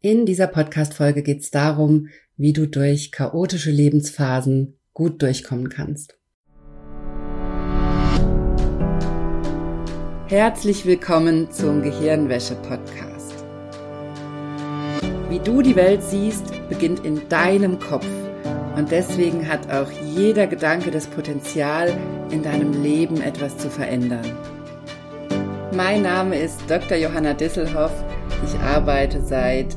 In dieser Podcast-Folge geht es darum, wie du durch chaotische Lebensphasen gut durchkommen kannst. Herzlich willkommen zum Gehirnwäsche-Podcast. Wie du die Welt siehst, beginnt in deinem Kopf. Und deswegen hat auch jeder Gedanke das Potenzial, in deinem Leben etwas zu verändern. Mein Name ist Dr. Johanna Disselhoff. Ich arbeite seit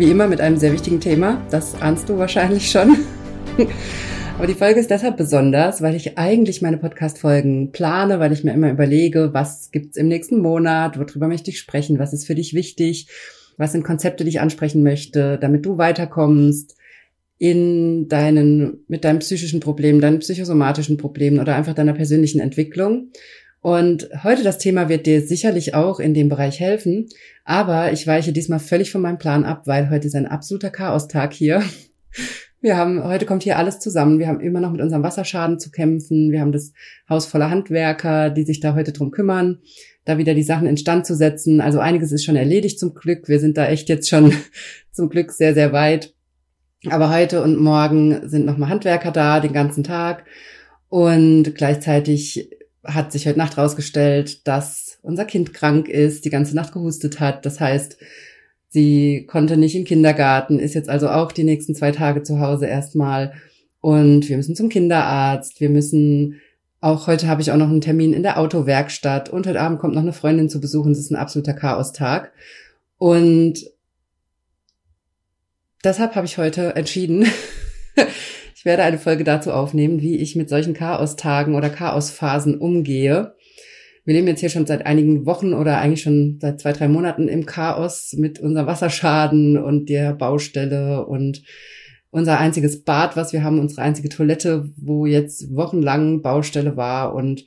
Wie immer mit einem sehr wichtigen Thema. Das ahnst du wahrscheinlich schon. Aber die Folge ist deshalb besonders, weil ich eigentlich meine Podcast-Folgen plane, weil ich mir immer überlege, was gibt's im nächsten Monat, worüber möchte ich sprechen, was ist für dich wichtig, was sind Konzepte, die ich ansprechen möchte, damit du weiterkommst in deinen, mit deinen psychischen Problemen, deinen psychosomatischen Problemen oder einfach deiner persönlichen Entwicklung. Und heute das Thema wird dir sicherlich auch in dem Bereich helfen. Aber ich weiche diesmal völlig von meinem Plan ab, weil heute ist ein absoluter Chaostag hier. Wir haben, heute kommt hier alles zusammen. Wir haben immer noch mit unserem Wasserschaden zu kämpfen. Wir haben das Haus voller Handwerker, die sich da heute drum kümmern, da wieder die Sachen instand zu setzen. Also einiges ist schon erledigt zum Glück. Wir sind da echt jetzt schon zum Glück sehr, sehr weit. Aber heute und morgen sind nochmal Handwerker da, den ganzen Tag. Und gleichzeitig hat sich heute Nacht rausgestellt, dass unser Kind krank ist, die ganze Nacht gehustet hat. Das heißt, sie konnte nicht in Kindergarten, ist jetzt also auch die nächsten zwei Tage zu Hause erstmal. Und wir müssen zum Kinderarzt. Wir müssen auch heute habe ich auch noch einen Termin in der Autowerkstatt und heute Abend kommt noch eine Freundin zu besuchen. Es ist ein absoluter Chaostag. Und deshalb habe ich heute entschieden, Ich werde eine Folge dazu aufnehmen, wie ich mit solchen Chaostagen oder Chaosphasen umgehe. Wir leben jetzt hier schon seit einigen Wochen oder eigentlich schon seit zwei, drei Monaten im Chaos mit unserem Wasserschaden und der Baustelle und unser einziges Bad, was wir haben, unsere einzige Toilette, wo jetzt wochenlang Baustelle war und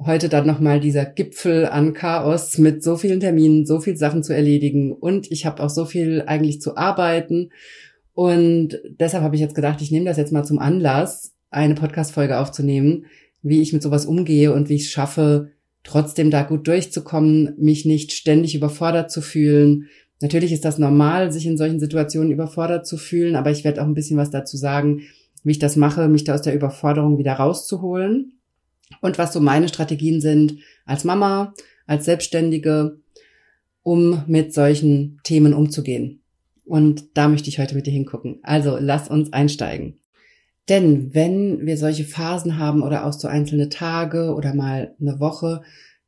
heute dann nochmal dieser Gipfel an Chaos mit so vielen Terminen, so viel Sachen zu erledigen und ich habe auch so viel eigentlich zu arbeiten und deshalb habe ich jetzt gedacht, ich nehme das jetzt mal zum Anlass, eine Podcast-Folge aufzunehmen, wie ich mit sowas umgehe und wie ich es schaffe, trotzdem da gut durchzukommen, mich nicht ständig überfordert zu fühlen. Natürlich ist das normal, sich in solchen Situationen überfordert zu fühlen, aber ich werde auch ein bisschen was dazu sagen, wie ich das mache, mich da aus der Überforderung wieder rauszuholen und was so meine Strategien sind als Mama, als Selbstständige, um mit solchen Themen umzugehen. Und da möchte ich heute mit dir hingucken. Also lass uns einsteigen. Denn wenn wir solche Phasen haben oder auch so einzelne Tage oder mal eine Woche,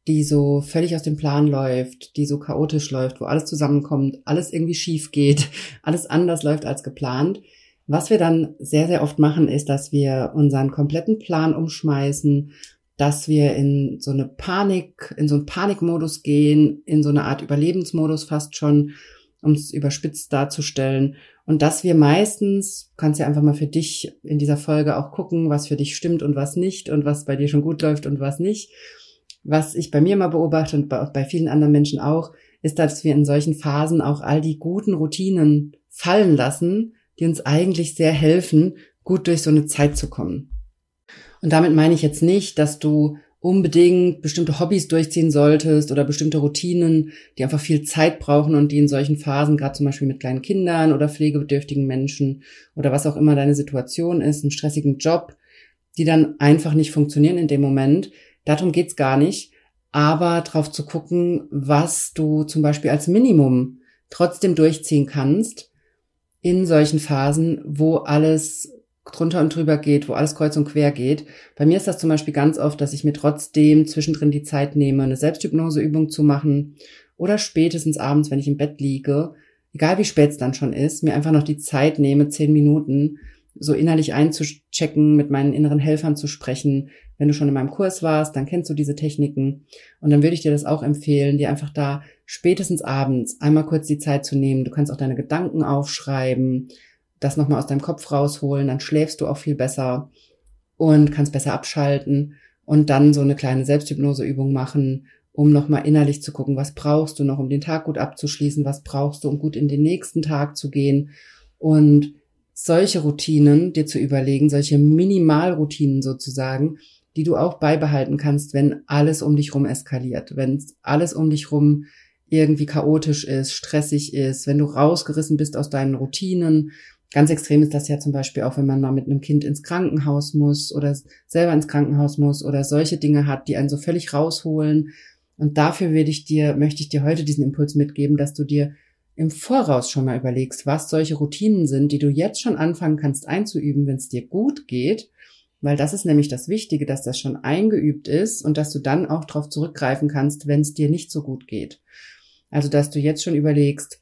die so völlig aus dem Plan läuft, die so chaotisch läuft, wo alles zusammenkommt, alles irgendwie schief geht, alles anders läuft als geplant, was wir dann sehr, sehr oft machen, ist, dass wir unseren kompletten Plan umschmeißen, dass wir in so eine Panik, in so einen Panikmodus gehen, in so eine Art Überlebensmodus fast schon um es überspitzt darzustellen. Und dass wir meistens, kannst ja einfach mal für dich in dieser Folge auch gucken, was für dich stimmt und was nicht und was bei dir schon gut läuft und was nicht. Was ich bei mir mal beobachte und bei, bei vielen anderen Menschen auch, ist, dass wir in solchen Phasen auch all die guten Routinen fallen lassen, die uns eigentlich sehr helfen, gut durch so eine Zeit zu kommen. Und damit meine ich jetzt nicht, dass du unbedingt bestimmte Hobbys durchziehen solltest oder bestimmte Routinen, die einfach viel Zeit brauchen und die in solchen Phasen, gerade zum Beispiel mit kleinen Kindern oder pflegebedürftigen Menschen oder was auch immer deine Situation ist, einen stressigen Job, die dann einfach nicht funktionieren in dem Moment. Darum geht's gar nicht. Aber drauf zu gucken, was du zum Beispiel als Minimum trotzdem durchziehen kannst in solchen Phasen, wo alles drunter und drüber geht, wo alles kreuz und quer geht. Bei mir ist das zum Beispiel ganz oft, dass ich mir trotzdem zwischendrin die Zeit nehme, eine Selbsthypnoseübung zu machen oder spätestens abends, wenn ich im Bett liege, egal wie spät es dann schon ist, mir einfach noch die Zeit nehme, zehn Minuten, so innerlich einzuchecken, mit meinen inneren Helfern zu sprechen. Wenn du schon in meinem Kurs warst, dann kennst du diese Techniken. Und dann würde ich dir das auch empfehlen, dir einfach da spätestens abends einmal kurz die Zeit zu nehmen. Du kannst auch deine Gedanken aufschreiben, das nochmal aus deinem Kopf rausholen, dann schläfst du auch viel besser und kannst besser abschalten und dann so eine kleine Selbsthypnoseübung machen, um nochmal innerlich zu gucken, was brauchst du noch, um den Tag gut abzuschließen, was brauchst du, um gut in den nächsten Tag zu gehen und solche Routinen dir zu überlegen, solche Minimalroutinen sozusagen, die du auch beibehalten kannst, wenn alles um dich rum eskaliert, wenn alles um dich rum irgendwie chaotisch ist, stressig ist, wenn du rausgerissen bist aus deinen Routinen. Ganz extrem ist das ja zum Beispiel auch, wenn man mal mit einem Kind ins Krankenhaus muss oder selber ins Krankenhaus muss oder solche Dinge hat, die einen so völlig rausholen. Und dafür will ich dir, möchte ich dir heute diesen Impuls mitgeben, dass du dir im Voraus schon mal überlegst, was solche Routinen sind, die du jetzt schon anfangen kannst einzuüben, wenn es dir gut geht weil das ist nämlich das Wichtige, dass das schon eingeübt ist und dass du dann auch darauf zurückgreifen kannst, wenn es dir nicht so gut geht. Also, dass du jetzt schon überlegst,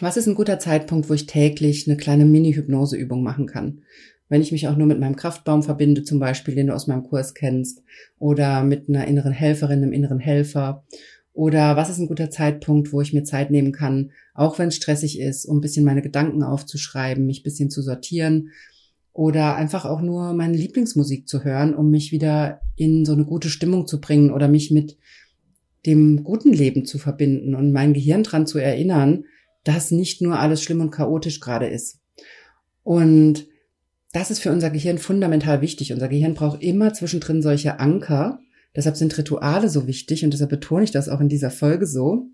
was ist ein guter Zeitpunkt, wo ich täglich eine kleine Mini-Hypnoseübung machen kann? Wenn ich mich auch nur mit meinem Kraftbaum verbinde, zum Beispiel, den du aus meinem Kurs kennst, oder mit einer inneren Helferin, einem inneren Helfer. Oder was ist ein guter Zeitpunkt, wo ich mir Zeit nehmen kann, auch wenn es stressig ist, um ein bisschen meine Gedanken aufzuschreiben, mich ein bisschen zu sortieren oder einfach auch nur meine Lieblingsmusik zu hören, um mich wieder in so eine gute Stimmung zu bringen oder mich mit dem guten Leben zu verbinden und mein Gehirn dran zu erinnern, dass nicht nur alles schlimm und chaotisch gerade ist. Und das ist für unser Gehirn fundamental wichtig. Unser Gehirn braucht immer zwischendrin solche Anker. Deshalb sind Rituale so wichtig und deshalb betone ich das auch in dieser Folge so.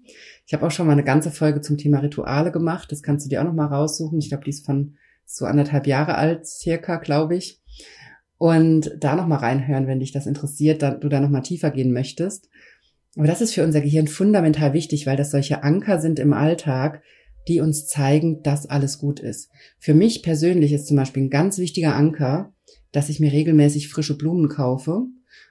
Ich habe auch schon mal eine ganze Folge zum Thema Rituale gemacht. Das kannst du dir auch noch mal raussuchen. Ich glaube, die ist von so anderthalb Jahre alt, circa, glaube ich. Und da nochmal reinhören, wenn dich das interessiert, da, du da nochmal tiefer gehen möchtest. Aber das ist für unser Gehirn fundamental wichtig, weil das solche Anker sind im Alltag, die uns zeigen, dass alles gut ist. Für mich persönlich ist zum Beispiel ein ganz wichtiger Anker, dass ich mir regelmäßig frische Blumen kaufe.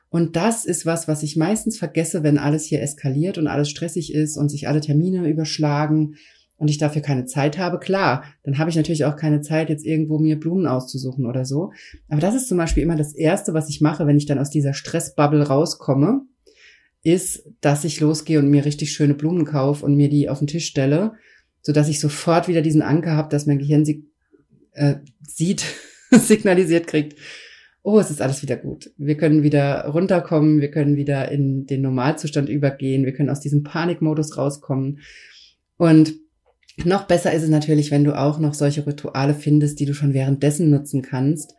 Und das ist was, was ich meistens vergesse, wenn alles hier eskaliert und alles stressig ist und sich alle Termine überschlagen und ich dafür keine Zeit habe, klar, dann habe ich natürlich auch keine Zeit, jetzt irgendwo mir Blumen auszusuchen oder so. Aber das ist zum Beispiel immer das Erste, was ich mache, wenn ich dann aus dieser Stressbubble rauskomme, ist, dass ich losgehe und mir richtig schöne Blumen kaufe und mir die auf den Tisch stelle, so dass ich sofort wieder diesen Anker habe, dass mein Gehirn sie äh, sieht, signalisiert kriegt. Oh, es ist alles wieder gut. Wir können wieder runterkommen, wir können wieder in den Normalzustand übergehen, wir können aus diesem Panikmodus rauskommen. Und noch besser ist es natürlich, wenn du auch noch solche Rituale findest, die du schon währenddessen nutzen kannst,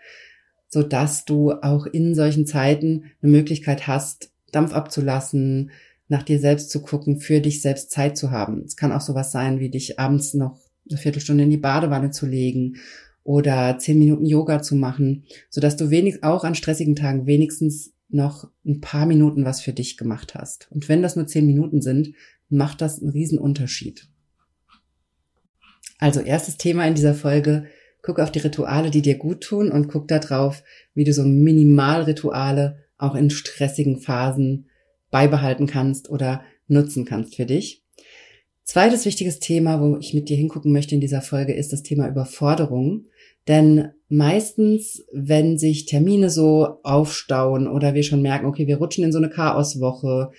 so dass du auch in solchen Zeiten eine Möglichkeit hast, Dampf abzulassen, nach dir selbst zu gucken, für dich selbst Zeit zu haben. Es kann auch sowas sein, wie dich abends noch eine Viertelstunde in die Badewanne zu legen oder zehn Minuten Yoga zu machen, so dass du wenig, auch an stressigen Tagen wenigstens noch ein paar Minuten was für dich gemacht hast. Und wenn das nur zehn Minuten sind, macht das einen riesen Unterschied. Also erstes Thema in dieser Folge, guck auf die Rituale, die dir gut tun und guck da drauf, wie du so Minimalrituale auch in stressigen Phasen beibehalten kannst oder nutzen kannst für dich. Zweites wichtiges Thema, wo ich mit dir hingucken möchte in dieser Folge, ist das Thema Überforderung. Denn meistens, wenn sich Termine so aufstauen oder wir schon merken, okay, wir rutschen in so eine Chaoswoche,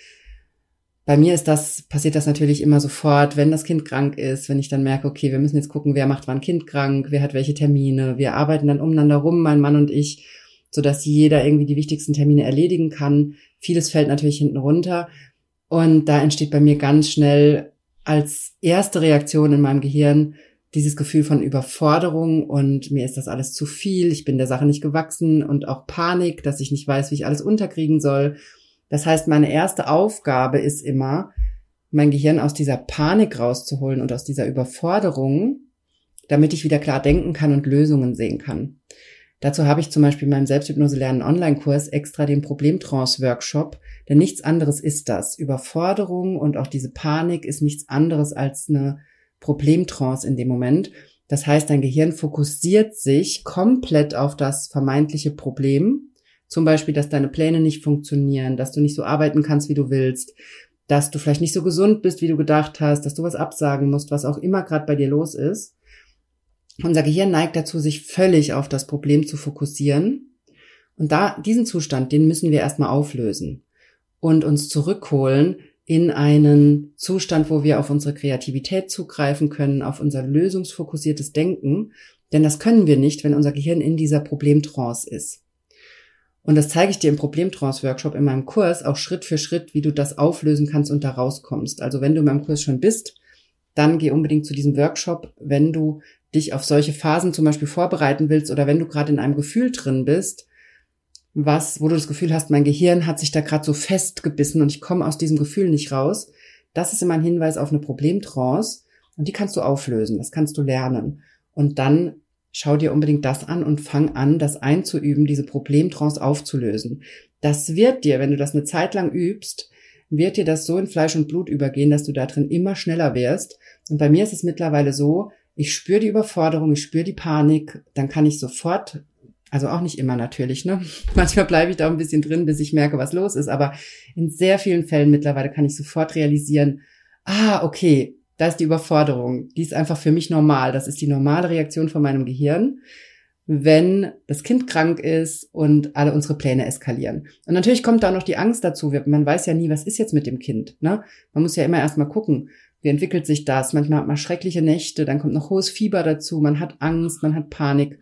bei mir ist das, passiert das natürlich immer sofort, wenn das Kind krank ist, wenn ich dann merke, okay, wir müssen jetzt gucken, wer macht wann Kind krank, wer hat welche Termine. Wir arbeiten dann umeinander rum, mein Mann und ich, so dass jeder irgendwie die wichtigsten Termine erledigen kann. Vieles fällt natürlich hinten runter. Und da entsteht bei mir ganz schnell als erste Reaktion in meinem Gehirn dieses Gefühl von Überforderung und mir ist das alles zu viel, ich bin der Sache nicht gewachsen und auch Panik, dass ich nicht weiß, wie ich alles unterkriegen soll das heißt, meine erste Aufgabe ist immer, mein Gehirn aus dieser Panik rauszuholen und aus dieser Überforderung, damit ich wieder klar denken kann und Lösungen sehen kann. Dazu habe ich zum Beispiel in meinem Selbsthypnose lernen Online-Kurs extra den Problemtrance-Workshop, denn nichts anderes ist das. Überforderung und auch diese Panik ist nichts anderes als eine Problemtrance in dem Moment. Das heißt, dein Gehirn fokussiert sich komplett auf das vermeintliche Problem zum Beispiel, dass deine Pläne nicht funktionieren, dass du nicht so arbeiten kannst, wie du willst, dass du vielleicht nicht so gesund bist, wie du gedacht hast, dass du was absagen musst, was auch immer gerade bei dir los ist. Unser Gehirn neigt dazu, sich völlig auf das Problem zu fokussieren. Und da, diesen Zustand, den müssen wir erstmal auflösen und uns zurückholen in einen Zustand, wo wir auf unsere Kreativität zugreifen können, auf unser lösungsfokussiertes Denken Denn das können wir nicht, wenn unser Gehirn in dieser Problemtrance ist. Und das zeige ich dir im Problemtrance-Workshop in meinem Kurs auch Schritt für Schritt, wie du das auflösen kannst und da rauskommst. Also wenn du in meinem Kurs schon bist, dann geh unbedingt zu diesem Workshop, wenn du dich auf solche Phasen zum Beispiel vorbereiten willst oder wenn du gerade in einem Gefühl drin bist, was, wo du das Gefühl hast, mein Gehirn hat sich da gerade so festgebissen und ich komme aus diesem Gefühl nicht raus. Das ist immer ein Hinweis auf eine Problemtrance und die kannst du auflösen, das kannst du lernen. Und dann schau dir unbedingt das an und fang an, das einzuüben, diese Problemtrance aufzulösen. Das wird dir, wenn du das eine Zeit lang übst, wird dir das so in Fleisch und Blut übergehen, dass du da drin immer schneller wirst. Und bei mir ist es mittlerweile so, ich spüre die Überforderung, ich spüre die Panik, dann kann ich sofort, also auch nicht immer natürlich, ne? Manchmal bleibe ich da ein bisschen drin, bis ich merke, was los ist, aber in sehr vielen Fällen mittlerweile kann ich sofort realisieren, ah, okay, da ist die Überforderung. Die ist einfach für mich normal. Das ist die normale Reaktion von meinem Gehirn, wenn das Kind krank ist und alle unsere Pläne eskalieren. Und natürlich kommt da auch noch die Angst dazu. Man weiß ja nie, was ist jetzt mit dem Kind. Ne? Man muss ja immer erstmal gucken, wie entwickelt sich das. Manchmal hat man schreckliche Nächte, dann kommt noch hohes Fieber dazu, man hat Angst, man hat Panik.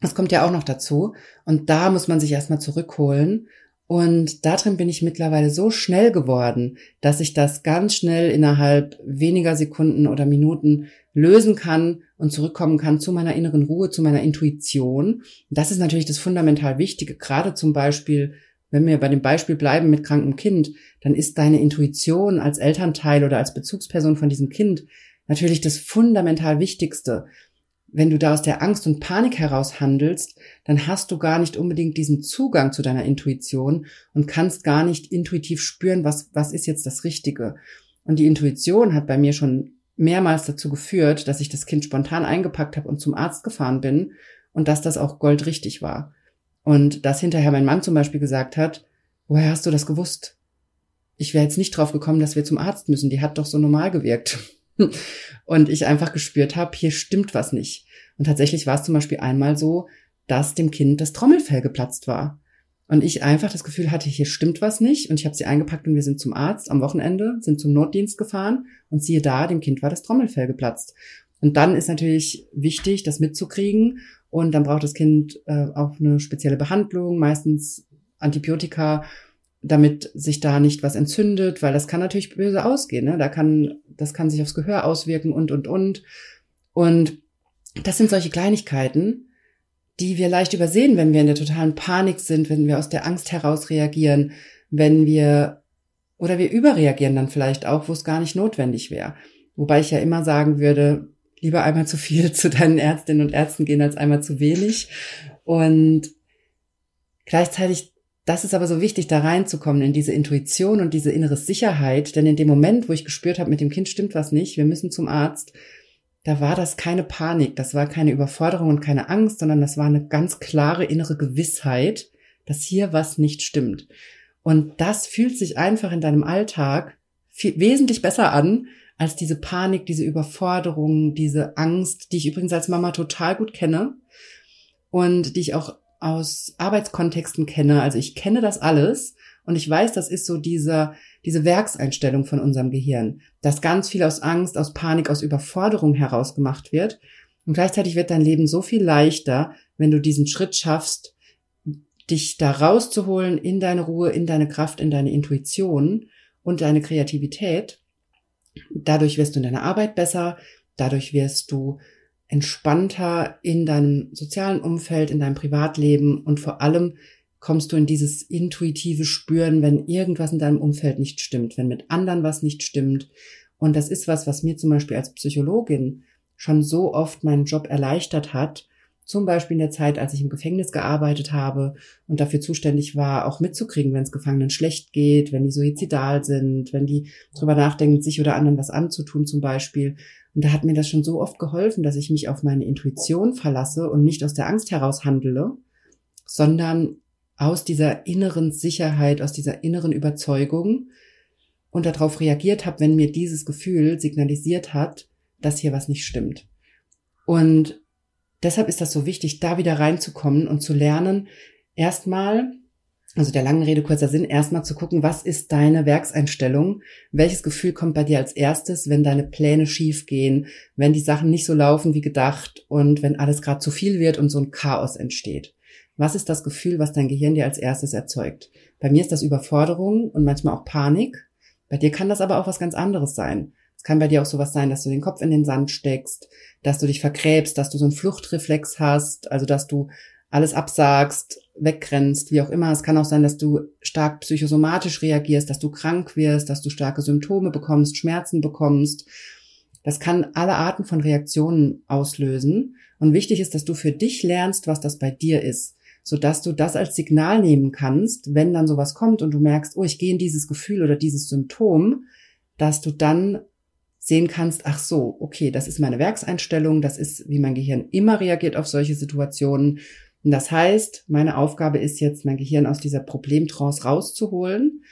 Das kommt ja auch noch dazu. Und da muss man sich erstmal zurückholen und darin bin ich mittlerweile so schnell geworden, dass ich das ganz schnell innerhalb weniger Sekunden oder Minuten lösen kann und zurückkommen kann zu meiner inneren Ruhe, zu meiner Intuition. Das ist natürlich das fundamental Wichtige. Gerade zum Beispiel, wenn wir bei dem Beispiel bleiben mit krankem Kind, dann ist deine Intuition als Elternteil oder als Bezugsperson von diesem Kind natürlich das fundamental Wichtigste wenn du da aus der Angst und Panik heraus handelst, dann hast du gar nicht unbedingt diesen Zugang zu deiner Intuition und kannst gar nicht intuitiv spüren, was, was ist jetzt das Richtige. Und die Intuition hat bei mir schon mehrmals dazu geführt, dass ich das Kind spontan eingepackt habe und zum Arzt gefahren bin und dass das auch goldrichtig war. Und dass hinterher mein Mann zum Beispiel gesagt hat, woher hast du das gewusst? Ich wäre jetzt nicht drauf gekommen, dass wir zum Arzt müssen. Die hat doch so normal gewirkt. Und ich einfach gespürt habe, hier stimmt was nicht. Und tatsächlich war es zum Beispiel einmal so, dass dem Kind das Trommelfell geplatzt war. Und ich einfach das Gefühl hatte, hier stimmt was nicht. Und ich habe sie eingepackt und wir sind zum Arzt am Wochenende, sind zum Notdienst gefahren und siehe da, dem Kind war das Trommelfell geplatzt. Und dann ist natürlich wichtig, das mitzukriegen. Und dann braucht das Kind äh, auch eine spezielle Behandlung, meistens Antibiotika damit sich da nicht was entzündet, weil das kann natürlich böse ausgehen. Ne? Da kann, das kann sich aufs Gehör auswirken und, und, und. Und das sind solche Kleinigkeiten, die wir leicht übersehen, wenn wir in der totalen Panik sind, wenn wir aus der Angst heraus reagieren, wenn wir, oder wir überreagieren dann vielleicht auch, wo es gar nicht notwendig wäre. Wobei ich ja immer sagen würde, lieber einmal zu viel zu deinen Ärztinnen und Ärzten gehen als einmal zu wenig. Und gleichzeitig das ist aber so wichtig, da reinzukommen in diese Intuition und diese innere Sicherheit. Denn in dem Moment, wo ich gespürt habe, mit dem Kind stimmt was nicht, wir müssen zum Arzt, da war das keine Panik, das war keine Überforderung und keine Angst, sondern das war eine ganz klare innere Gewissheit, dass hier was nicht stimmt. Und das fühlt sich einfach in deinem Alltag viel, wesentlich besser an, als diese Panik, diese Überforderung, diese Angst, die ich übrigens als Mama total gut kenne und die ich auch aus Arbeitskontexten kenne. Also ich kenne das alles und ich weiß, das ist so diese, diese Werkseinstellung von unserem Gehirn, dass ganz viel aus Angst, aus Panik, aus Überforderung heraus gemacht wird. Und gleichzeitig wird dein Leben so viel leichter, wenn du diesen Schritt schaffst, dich da rauszuholen in deine Ruhe, in deine Kraft, in deine Intuition und deine Kreativität. Dadurch wirst du in deiner Arbeit besser, dadurch wirst du entspannter in deinem sozialen Umfeld, in deinem Privatleben und vor allem kommst du in dieses intuitive Spüren, wenn irgendwas in deinem Umfeld nicht stimmt, wenn mit anderen was nicht stimmt. Und das ist was, was mir zum Beispiel als Psychologin schon so oft meinen Job erleichtert hat, zum Beispiel in der Zeit, als ich im Gefängnis gearbeitet habe und dafür zuständig war, auch mitzukriegen, wenn es Gefangenen schlecht geht, wenn die suizidal sind, wenn die drüber nachdenken, sich oder anderen was anzutun zum Beispiel. Und da hat mir das schon so oft geholfen, dass ich mich auf meine Intuition verlasse und nicht aus der Angst heraus handele, sondern aus dieser inneren Sicherheit, aus dieser inneren Überzeugung und darauf reagiert habe, wenn mir dieses Gefühl signalisiert hat, dass hier was nicht stimmt. Und deshalb ist das so wichtig, da wieder reinzukommen und zu lernen, erstmal Also der langen Rede kurzer Sinn, erstmal zu gucken, was ist deine Werkseinstellung? Welches Gefühl kommt bei dir als erstes, wenn deine Pläne schief gehen, wenn die Sachen nicht so laufen wie gedacht und wenn alles gerade zu viel wird und so ein Chaos entsteht? Was ist das Gefühl, was dein Gehirn dir als erstes erzeugt? Bei mir ist das Überforderung und manchmal auch Panik. Bei dir kann das aber auch was ganz anderes sein. Es kann bei dir auch sowas sein, dass du den Kopf in den Sand steckst, dass du dich vergräbst, dass du so einen Fluchtreflex hast, also dass du alles absagst, wegrennst, wie auch immer. Es kann auch sein, dass du stark psychosomatisch reagierst, dass du krank wirst, dass du starke Symptome bekommst, Schmerzen bekommst. Das kann alle Arten von Reaktionen auslösen. Und wichtig ist, dass du für dich lernst, was das bei dir ist, sodass du das als Signal nehmen kannst, wenn dann sowas kommt und du merkst, oh, ich gehe in dieses Gefühl oder dieses Symptom, dass du dann sehen kannst, ach so, okay, das ist meine Werkseinstellung, das ist, wie mein Gehirn immer reagiert auf solche Situationen und das heißt, meine Aufgabe ist jetzt, mein Gehirn aus dieser Problemtrance rauszuholen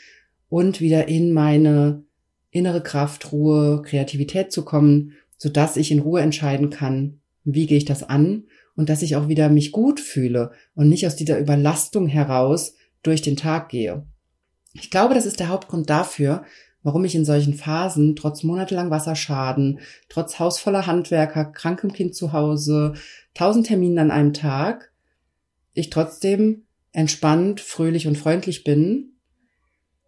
und wieder in meine innere Kraft, Ruhe, Kreativität zu kommen, so dass ich in Ruhe entscheiden kann, wie gehe ich das an und dass ich auch wieder mich gut fühle und nicht aus dieser Überlastung heraus durch den Tag gehe. Ich glaube, das ist der Hauptgrund dafür, warum ich in solchen Phasen trotz monatelang Wasserschaden, trotz hausvoller Handwerker, krankem Kind zu Hause, tausend Terminen an einem Tag, ich trotzdem entspannt, fröhlich und freundlich bin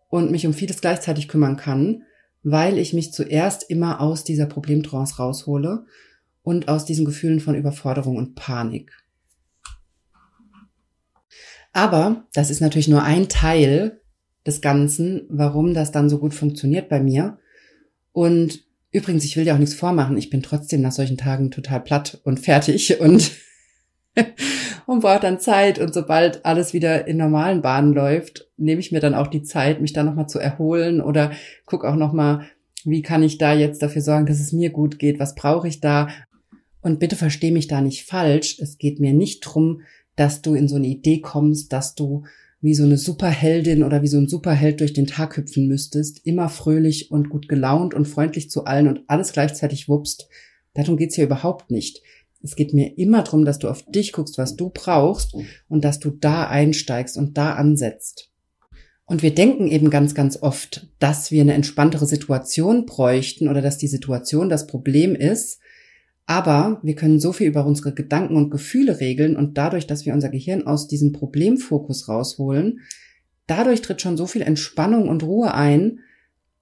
und mich um vieles gleichzeitig kümmern kann, weil ich mich zuerst immer aus dieser Problemtrance raushole und aus diesen Gefühlen von Überforderung und Panik. Aber das ist natürlich nur ein Teil des Ganzen, warum das dann so gut funktioniert bei mir. Und übrigens, ich will dir auch nichts vormachen, ich bin trotzdem nach solchen Tagen total platt und fertig und und brauche dann Zeit. Und sobald alles wieder in normalen Bahnen läuft, nehme ich mir dann auch die Zeit, mich da nochmal zu erholen oder guck auch nochmal, wie kann ich da jetzt dafür sorgen, dass es mir gut geht? Was brauche ich da? Und bitte versteh mich da nicht falsch. Es geht mir nicht drum, dass du in so eine Idee kommst, dass du wie so eine Superheldin oder wie so ein Superheld durch den Tag hüpfen müsstest, immer fröhlich und gut gelaunt und freundlich zu allen und alles gleichzeitig wuppst. Darum geht's hier überhaupt nicht. Es geht mir immer darum, dass du auf dich guckst, was du brauchst und dass du da einsteigst und da ansetzt. Und wir denken eben ganz, ganz oft, dass wir eine entspanntere Situation bräuchten oder dass die Situation das Problem ist. Aber wir können so viel über unsere Gedanken und Gefühle regeln und dadurch, dass wir unser Gehirn aus diesem Problemfokus rausholen, dadurch tritt schon so viel Entspannung und Ruhe ein,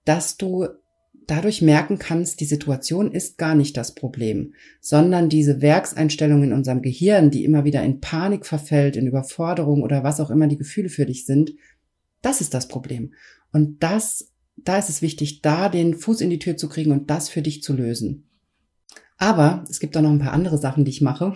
dass du dadurch merken kannst, die Situation ist gar nicht das Problem, sondern diese Werkseinstellung in unserem Gehirn, die immer wieder in Panik verfällt, in Überforderung oder was auch immer die Gefühle für dich sind, das ist das Problem. Und das, da ist es wichtig, da den Fuß in die Tür zu kriegen und das für dich zu lösen. Aber es gibt auch noch ein paar andere Sachen, die ich mache,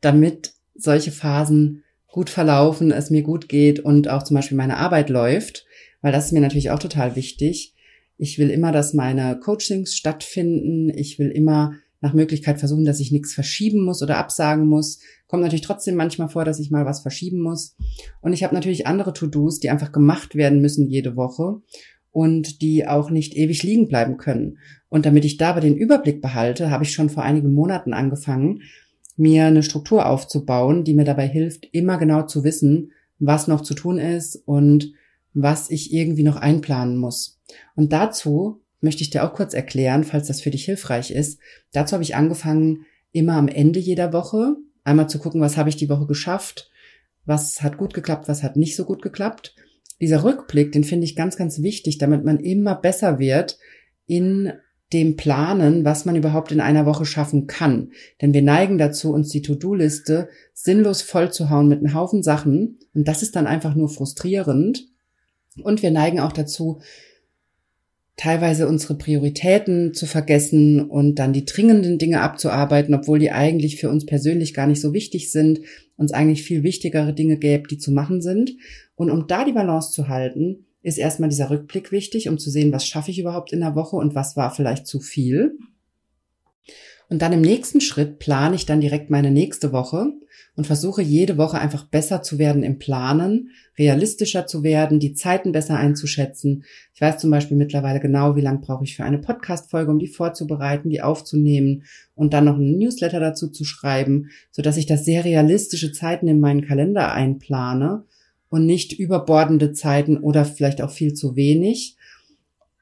damit solche Phasen gut verlaufen, es mir gut geht und auch zum Beispiel meine Arbeit läuft, weil das ist mir natürlich auch total wichtig ich will immer, dass meine Coachings stattfinden. Ich will immer nach Möglichkeit versuchen, dass ich nichts verschieben muss oder absagen muss. Kommt natürlich trotzdem manchmal vor, dass ich mal was verschieben muss. Und ich habe natürlich andere To-Dos, die einfach gemacht werden müssen jede Woche und die auch nicht ewig liegen bleiben können. Und damit ich dabei den Überblick behalte, habe ich schon vor einigen Monaten angefangen, mir eine Struktur aufzubauen, die mir dabei hilft, immer genau zu wissen, was noch zu tun ist und was ich irgendwie noch einplanen muss. Und dazu möchte ich dir auch kurz erklären, falls das für dich hilfreich ist. Dazu habe ich angefangen, immer am Ende jeder Woche einmal zu gucken, was habe ich die Woche geschafft, was hat gut geklappt, was hat nicht so gut geklappt. Dieser Rückblick, den finde ich ganz, ganz wichtig, damit man immer besser wird in dem Planen, was man überhaupt in einer Woche schaffen kann. Denn wir neigen dazu, uns die To-Do-Liste sinnlos vollzuhauen mit einem Haufen Sachen. Und das ist dann einfach nur frustrierend. Und wir neigen auch dazu, teilweise unsere Prioritäten zu vergessen und dann die dringenden Dinge abzuarbeiten, obwohl die eigentlich für uns persönlich gar nicht so wichtig sind, uns eigentlich viel wichtigere Dinge gäbe, die zu machen sind. Und um da die Balance zu halten, ist erstmal dieser Rückblick wichtig, um zu sehen, was schaffe ich überhaupt in der Woche und was war vielleicht zu viel. Und dann im nächsten Schritt plane ich dann direkt meine nächste Woche und versuche jede Woche einfach besser zu werden im Planen, realistischer zu werden, die Zeiten besser einzuschätzen. Ich weiß zum Beispiel mittlerweile genau, wie lange brauche ich für eine Podcast-Folge, um die vorzubereiten, die aufzunehmen und dann noch einen Newsletter dazu zu schreiben, so dass ich das sehr realistische Zeiten in meinen Kalender einplane und nicht überbordende Zeiten oder vielleicht auch viel zu wenig.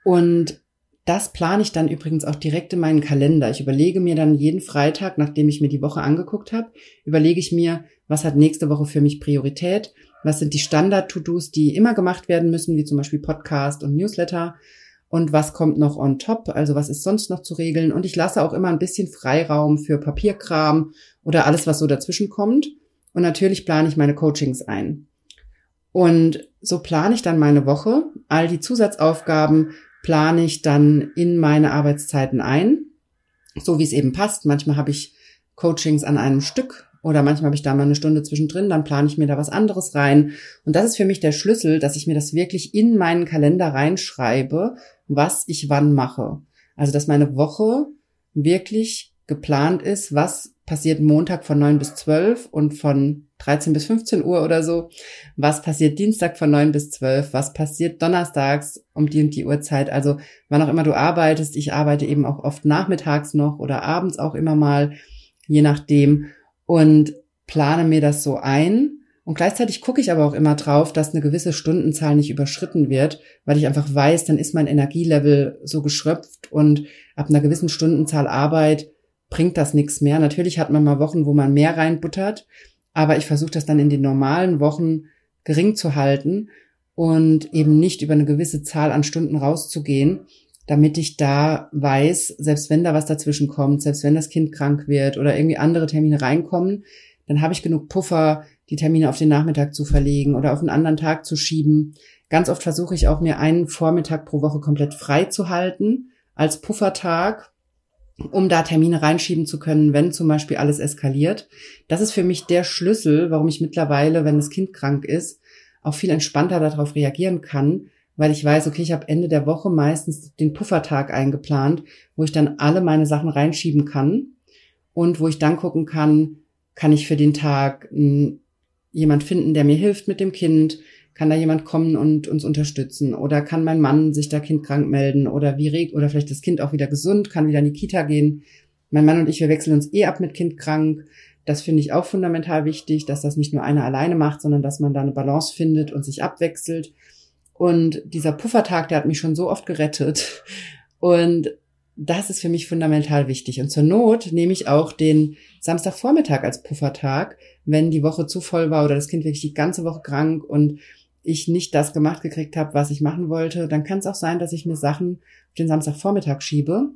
Und das plane ich dann übrigens auch direkt in meinen Kalender. Ich überlege mir dann jeden Freitag, nachdem ich mir die Woche angeguckt habe, überlege ich mir, was hat nächste Woche für mich Priorität, was sind die Standard-To-Dos, die immer gemacht werden müssen, wie zum Beispiel Podcast und Newsletter und was kommt noch on top, also was ist sonst noch zu regeln. Und ich lasse auch immer ein bisschen Freiraum für Papierkram oder alles, was so dazwischen kommt. Und natürlich plane ich meine Coachings ein. Und so plane ich dann meine Woche. All die Zusatzaufgaben plane ich dann in meine Arbeitszeiten ein, so wie es eben passt. Manchmal habe ich Coachings an einem Stück oder manchmal habe ich da mal eine Stunde zwischendrin, dann plane ich mir da was anderes rein. Und das ist für mich der Schlüssel, dass ich mir das wirklich in meinen Kalender reinschreibe, was ich wann mache. Also, dass meine Woche wirklich geplant ist, was passiert Montag von 9 bis 12 und von 13 bis 15 Uhr oder so. Was passiert Dienstag von 9 bis 12? Was passiert donnerstags um die und die Uhrzeit? Also wann auch immer du arbeitest. Ich arbeite eben auch oft nachmittags noch oder abends auch immer mal, je nachdem. Und plane mir das so ein. Und gleichzeitig gucke ich aber auch immer drauf, dass eine gewisse Stundenzahl nicht überschritten wird, weil ich einfach weiß, dann ist mein Energielevel so geschröpft und ab einer gewissen Stundenzahl Arbeit bringt das nichts mehr. Natürlich hat man mal Wochen, wo man mehr reinbuttert, aber ich versuche das dann in den normalen Wochen gering zu halten und eben nicht über eine gewisse Zahl an Stunden rauszugehen, damit ich da weiß, selbst wenn da was dazwischen kommt, selbst wenn das Kind krank wird oder irgendwie andere Termine reinkommen, dann habe ich genug Puffer, die Termine auf den Nachmittag zu verlegen oder auf einen anderen Tag zu schieben. Ganz oft versuche ich auch mir einen Vormittag pro Woche komplett frei zu halten als Puffertag, um da Termine reinschieben zu können, wenn zum Beispiel alles eskaliert. Das ist für mich der Schlüssel, warum ich mittlerweile, wenn das Kind krank ist, auch viel entspannter darauf reagieren kann, weil ich weiß, okay, ich habe Ende der Woche meistens den Puffertag eingeplant, wo ich dann alle meine Sachen reinschieben kann und wo ich dann gucken kann, kann ich für den Tag hm, jemand finden, der mir hilft mit dem Kind, kann da jemand kommen und uns unterstützen? Oder kann mein Mann sich da kindkrank melden? Oder wie regt, oder vielleicht das Kind auch wieder gesund, kann wieder in die Kita gehen? Mein Mann und ich, wir wechseln uns eh ab mit Kind krank. Das finde ich auch fundamental wichtig, dass das nicht nur einer alleine macht, sondern dass man da eine Balance findet und sich abwechselt. Und dieser Puffertag, der hat mich schon so oft gerettet. Und das ist für mich fundamental wichtig. Und zur Not nehme ich auch den Samstagvormittag als Puffertag, wenn die Woche zu voll war oder das Kind wirklich die ganze Woche krank und ich nicht das gemacht gekriegt habe, was ich machen wollte, dann kann es auch sein, dass ich mir Sachen auf den Samstagvormittag schiebe.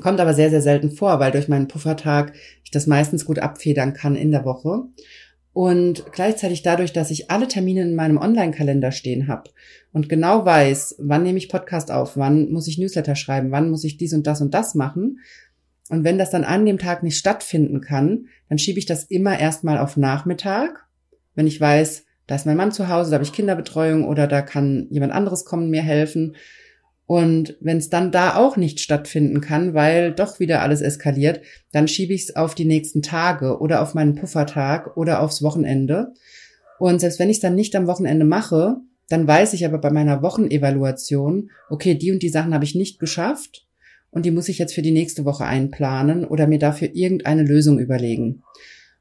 Kommt aber sehr, sehr selten vor, weil durch meinen Puffertag ich das meistens gut abfedern kann in der Woche. Und gleichzeitig dadurch, dass ich alle Termine in meinem Online-Kalender stehen habe und genau weiß, wann nehme ich Podcast auf, wann muss ich Newsletter schreiben, wann muss ich dies und das und das machen. Und wenn das dann an dem Tag nicht stattfinden kann, dann schiebe ich das immer erstmal auf Nachmittag, wenn ich weiß, da ist mein Mann zu Hause, da habe ich Kinderbetreuung oder da kann jemand anderes kommen, mir helfen. Und wenn es dann da auch nicht stattfinden kann, weil doch wieder alles eskaliert, dann schiebe ich es auf die nächsten Tage oder auf meinen Puffertag oder aufs Wochenende. Und selbst wenn ich es dann nicht am Wochenende mache, dann weiß ich aber bei meiner Wochenevaluation, okay, die und die Sachen habe ich nicht geschafft und die muss ich jetzt für die nächste Woche einplanen oder mir dafür irgendeine Lösung überlegen.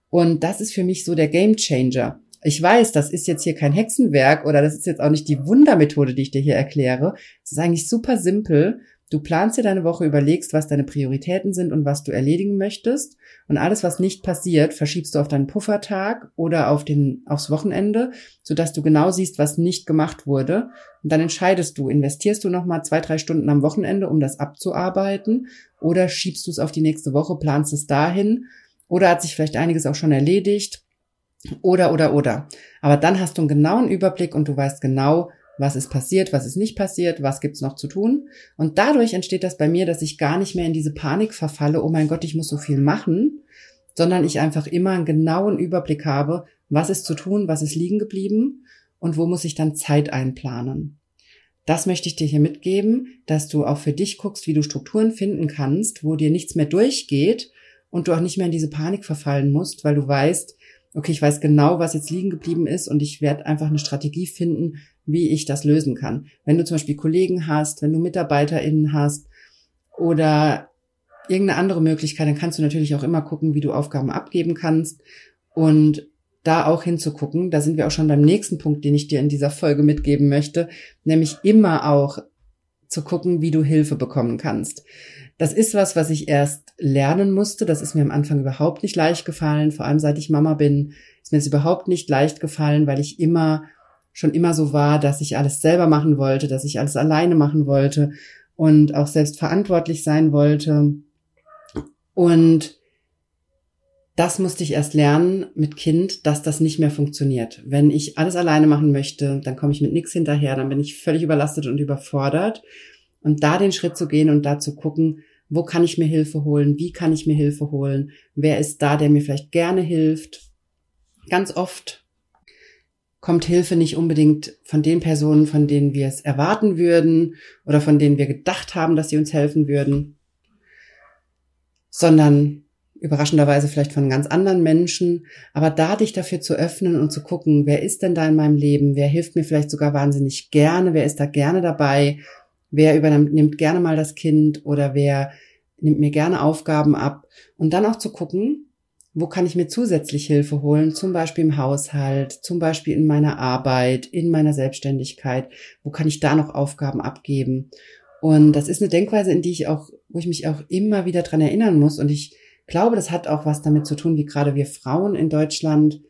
Und das ist für mich so der Game Changer. Ich weiß, das ist jetzt hier kein Hexenwerk oder das ist jetzt auch nicht die Wundermethode, die ich dir hier erkläre. Es ist eigentlich super simpel. Du planst dir deine Woche, überlegst, was deine Prioritäten sind und was du erledigen möchtest. Und alles, was nicht passiert, verschiebst du auf deinen Puffertag oder auf den, aufs Wochenende, sodass du genau siehst, was nicht gemacht wurde. Und dann entscheidest du, investierst du nochmal zwei, drei Stunden am Wochenende, um das abzuarbeiten, oder schiebst du es auf die nächste Woche, planst es dahin, oder hat sich vielleicht einiges auch schon erledigt, oder, oder, oder. Aber dann hast du einen genauen Überblick und du weißt genau, was ist passiert, was ist nicht passiert, was gibt's noch zu tun. Und dadurch entsteht das bei mir, dass ich gar nicht mehr in diese Panik verfalle, oh mein Gott, ich muss so viel machen, sondern ich einfach immer einen genauen Überblick habe, was ist zu tun, was ist liegen geblieben und wo muss ich dann Zeit einplanen. Das möchte ich dir hier mitgeben, dass du auch für dich guckst, wie du Strukturen finden kannst, wo dir nichts mehr durchgeht und du auch nicht mehr in diese Panik verfallen musst, weil du weißt, okay, ich weiß genau, was jetzt liegen geblieben ist und ich werde einfach eine Strategie finden, wie ich das lösen kann. Wenn du zum Beispiel Kollegen hast, wenn du MitarbeiterInnen hast oder irgendeine andere Möglichkeit, dann kannst du natürlich auch immer gucken, wie du Aufgaben abgeben kannst. Und da auch hinzugucken. Da sind wir auch schon beim nächsten Punkt, den ich dir in dieser Folge mitgeben möchte, nämlich immer auch zu gucken, wie du Hilfe bekommen kannst. Das ist was, was ich erst lernen musste. Das ist mir am Anfang überhaupt nicht leicht gefallen. Vor allem seit ich Mama bin, ist mir das überhaupt nicht leicht gefallen, weil ich immer schon immer so war, dass ich alles selber machen wollte, dass ich alles alleine machen wollte und auch selbst verantwortlich sein wollte. Und das musste ich erst lernen mit Kind, dass das nicht mehr funktioniert. Wenn ich alles alleine machen möchte, dann komme ich mit nichts hinterher, dann bin ich völlig überlastet und überfordert. Und da den Schritt zu gehen und da zu gucken, wo kann ich mir Hilfe holen, wie kann ich mir Hilfe holen, wer ist da, der mir vielleicht gerne hilft. Ganz oft kommt Hilfe nicht unbedingt von den Personen, von denen wir es erwarten würden oder von denen wir gedacht haben, dass sie uns helfen würden, sondern überraschenderweise vielleicht von ganz anderen Menschen, aber da dich dafür zu öffnen und zu gucken, wer ist denn da in meinem Leben, wer hilft mir vielleicht sogar wahnsinnig gerne, wer ist da gerne dabei, wer übernimmt gerne mal das Kind oder wer nimmt mir gerne Aufgaben ab? Und dann auch zu gucken, wo kann ich mir zusätzlich Hilfe holen, zum Beispiel im Haushalt, zum Beispiel in meiner Arbeit, in meiner Selbstständigkeit, wo kann ich da noch Aufgaben abgeben? Und das ist eine Denkweise, in die ich auch, wo ich mich auch immer wieder dran erinnern muss. Und ich glaube, das hat auch was damit zu tun, wie gerade wir Frauen in Deutschland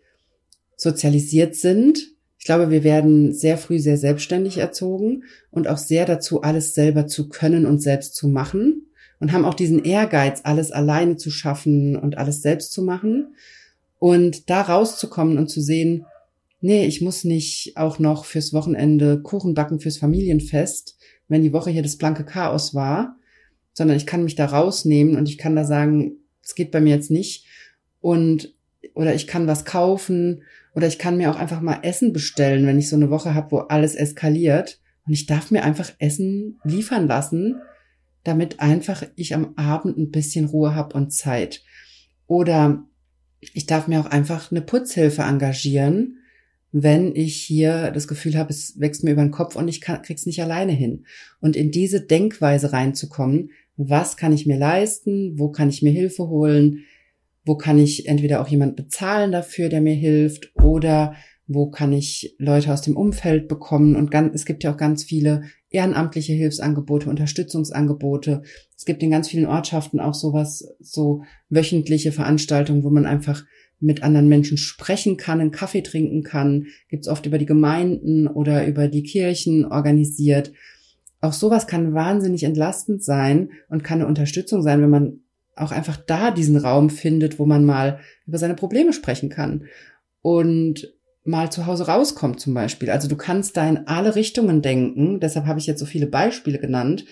sozialisiert sind. Ich glaube, wir werden sehr früh sehr selbstständig erzogen und auch sehr dazu, alles selber zu können und selbst zu machen und haben auch diesen Ehrgeiz, alles alleine zu schaffen und alles selbst zu machen. Und da rauszukommen und zu sehen, nee, ich muss nicht auch noch fürs Wochenende Kuchen backen fürs Familienfest, wenn die Woche hier das blanke Chaos war, sondern ich kann mich da rausnehmen und ich kann da sagen, es geht bei mir jetzt nicht und oder ich kann was kaufen oder ich kann mir auch einfach mal Essen bestellen, wenn ich so eine Woche habe, wo alles eskaliert und ich darf mir einfach Essen liefern lassen damit einfach ich am Abend ein bisschen Ruhe habe und Zeit. Oder ich darf mir auch einfach eine Putzhilfe engagieren, wenn ich hier das Gefühl habe, es wächst mir über den Kopf und ich kann, krieg's nicht alleine hin. Und in diese Denkweise reinzukommen, was kann ich mir leisten, wo kann ich mir Hilfe holen, wo kann ich entweder auch jemand bezahlen dafür, der mir hilft, oder wo kann ich Leute aus dem Umfeld bekommen. Und ganz, es gibt ja auch ganz viele ehrenamtliche Hilfsangebote, Unterstützungsangebote. Es gibt in ganz vielen Ortschaften auch sowas, so wöchentliche Veranstaltungen, wo man einfach mit anderen Menschen sprechen kann, einen Kaffee trinken kann. Gibt's oft über die Gemeinden oder über die Kirchen organisiert. Auch sowas kann wahnsinnig entlastend sein und kann eine Unterstützung sein, wenn man auch einfach da diesen Raum findet, wo man mal über seine Probleme sprechen kann. Und mal zu Hause rauskommt zum Beispiel. Also du kannst da in alle Richtungen denken. Deshalb habe ich jetzt so viele Beispiele genannt,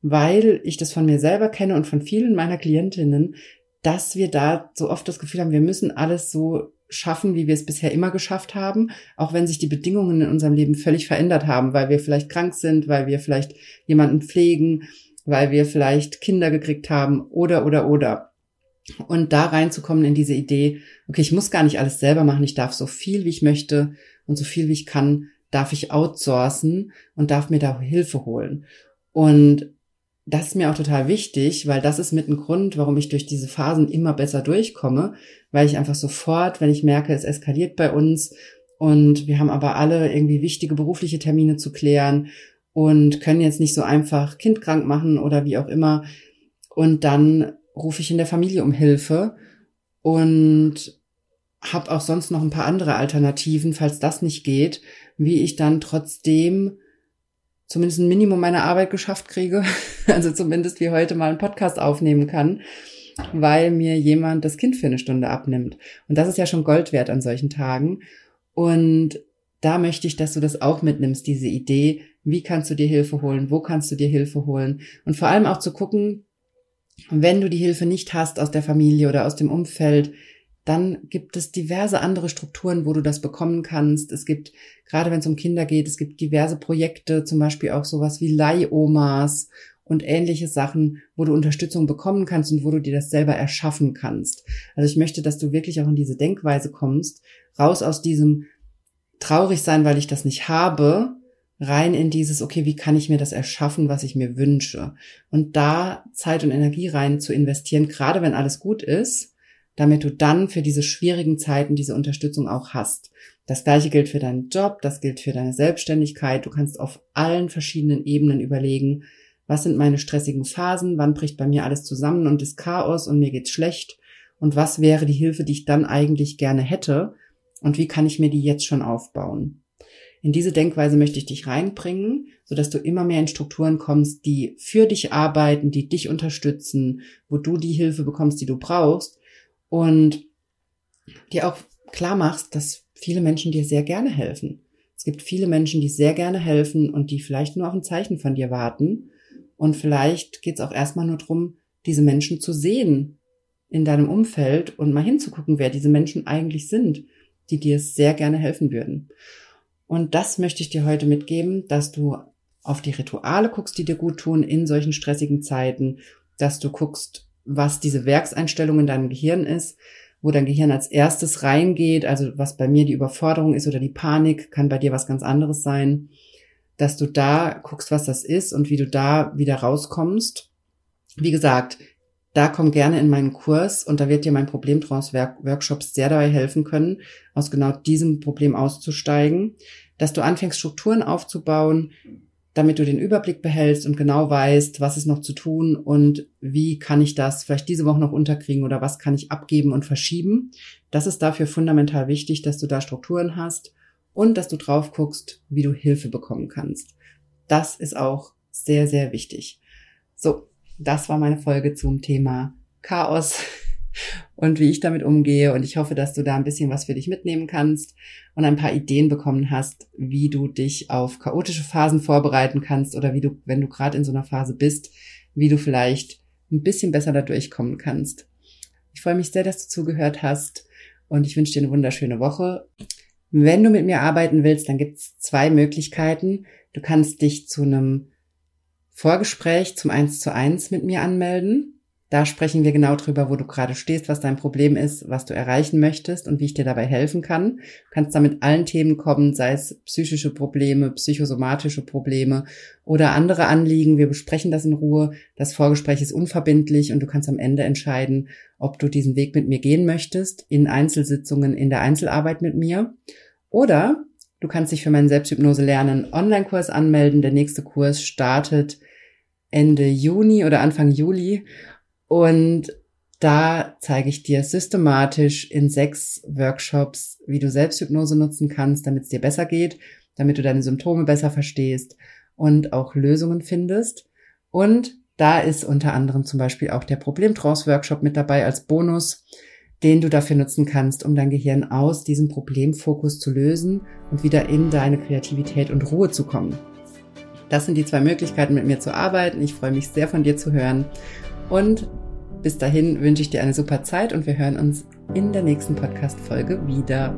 weil ich das von mir selber kenne und von vielen meiner Klientinnen, dass wir da so oft das Gefühl haben, wir müssen alles so schaffen, wie wir es bisher immer geschafft haben, auch wenn sich die Bedingungen in unserem Leben völlig verändert haben, weil wir vielleicht krank sind, weil wir vielleicht jemanden pflegen, weil wir vielleicht Kinder gekriegt haben oder oder oder. Und da reinzukommen in diese Idee, okay, ich muss gar nicht alles selber machen, ich darf so viel, wie ich möchte und so viel, wie ich kann, darf ich outsourcen und darf mir da Hilfe holen. Und das ist mir auch total wichtig, weil das ist mit ein Grund, warum ich durch diese Phasen immer besser durchkomme, weil ich einfach sofort, wenn ich merke, es eskaliert bei uns und wir haben aber alle irgendwie wichtige berufliche Termine zu klären und können jetzt nicht so einfach Kind krank machen oder wie auch immer und dann rufe ich in der Familie um Hilfe und habe auch sonst noch ein paar andere Alternativen, falls das nicht geht, wie ich dann trotzdem zumindest ein Minimum meiner Arbeit geschafft kriege, also zumindest wie heute mal einen Podcast aufnehmen kann, weil mir jemand das Kind für eine Stunde abnimmt. Und das ist ja schon Gold wert an solchen Tagen. Und da möchte ich, dass du das auch mitnimmst, diese Idee, wie kannst du dir Hilfe holen, wo kannst du dir Hilfe holen und vor allem auch zu gucken, wenn du die Hilfe nicht hast aus der Familie oder aus dem Umfeld, dann gibt es diverse andere Strukturen, wo du das bekommen kannst. Es gibt, gerade wenn es um Kinder geht, es gibt diverse Projekte, zum Beispiel auch sowas wie Leihomas und ähnliche Sachen, wo du Unterstützung bekommen kannst und wo du dir das selber erschaffen kannst. Also ich möchte, dass du wirklich auch in diese Denkweise kommst, raus aus diesem traurig sein, weil ich das nicht habe, rein in dieses, okay, wie kann ich mir das erschaffen, was ich mir wünsche? Und da Zeit und Energie rein zu investieren, gerade wenn alles gut ist, damit du dann für diese schwierigen Zeiten diese Unterstützung auch hast. Das gleiche gilt für deinen Job, das gilt für deine Selbstständigkeit. Du kannst auf allen verschiedenen Ebenen überlegen, was sind meine stressigen Phasen, wann bricht bei mir alles zusammen und ist Chaos und mir geht's schlecht und was wäre die Hilfe, die ich dann eigentlich gerne hätte und wie kann ich mir die jetzt schon aufbauen. In diese Denkweise möchte ich dich reinbringen, sodass du immer mehr in Strukturen kommst, die für dich arbeiten, die dich unterstützen, wo du die Hilfe bekommst, die du brauchst und dir auch klar machst, dass viele Menschen dir sehr gerne helfen. Es gibt viele Menschen, die sehr gerne helfen und die vielleicht nur auf ein Zeichen von dir warten. Und vielleicht geht es auch erstmal nur darum, diese Menschen zu sehen in deinem Umfeld und mal hinzugucken, wer diese Menschen eigentlich sind, die dir sehr gerne helfen würden. Und das möchte ich dir heute mitgeben, dass du auf die Rituale guckst, die dir gut tun in solchen stressigen Zeiten, dass du guckst, was diese Werkseinstellung in deinem Gehirn ist, wo dein Gehirn als erstes reingeht, also was bei mir die Überforderung ist oder die Panik, kann bei dir was ganz anderes sein, dass du da guckst, was das ist und wie du da wieder rauskommst. Wie gesagt, da komm gerne in meinen Kurs und da wird dir mein Problemtrance-Workshop sehr dabei helfen können, aus genau diesem Problem auszusteigen, dass du anfängst, Strukturen aufzubauen, damit du den Überblick behältst und genau weißt, was ist noch zu tun und wie kann ich das vielleicht diese Woche noch unterkriegen oder was kann ich abgeben und verschieben. Das ist dafür fundamental wichtig, dass du da Strukturen hast und dass du drauf guckst, wie du Hilfe bekommen kannst. Das ist auch sehr, sehr wichtig. So, das war meine Folge zum Thema Chaos und wie ich damit umgehe. Und ich hoffe, dass du da ein bisschen was für dich mitnehmen kannst und ein paar Ideen bekommen hast, wie du dich auf chaotische Phasen vorbereiten kannst oder wie du, wenn du gerade in so einer Phase bist, wie du vielleicht ein bisschen besser da durchkommen kannst. Ich freue mich sehr, dass du zugehört hast und ich wünsche dir eine wunderschöne Woche. Wenn du mit mir arbeiten willst, dann gibt es zwei Möglichkeiten. Du kannst dich zu einem Vorgespräch zum Eins zu eins mit mir anmelden. Da sprechen wir genau drüber, wo du gerade stehst, was dein Problem ist, was du erreichen möchtest und wie ich dir dabei helfen kann. Du kannst da mit allen Themen kommen, sei es psychische Probleme, psychosomatische Probleme oder andere Anliegen. Wir besprechen das in Ruhe. Das Vorgespräch ist unverbindlich und du kannst am Ende entscheiden, ob du diesen Weg mit mir gehen möchtest, in Einzelsitzungen, in der Einzelarbeit mit mir. Oder du kannst dich für meinen Selbsthypnose lernen Online-Kurs anmelden. Der nächste Kurs startet Ende Juni oder Anfang Juli. Und da zeige ich dir systematisch in sechs Workshops, wie du Selbsthypnose nutzen kannst, damit es dir besser geht, damit du deine Symptome besser verstehst und auch Lösungen findest. Und da ist unter anderem zum Beispiel auch der Problemtrance-Workshop mit dabei als Bonus, den du dafür nutzen kannst, um dein Gehirn aus diesem Problemfokus zu lösen und wieder in deine Kreativität und Ruhe zu kommen. Das sind die zwei Möglichkeiten, mit mir zu arbeiten. Ich freue mich sehr von dir zu hören. Und bis dahin wünsche ich dir eine super Zeit und wir hören uns in der nächsten Podcast-Folge wieder.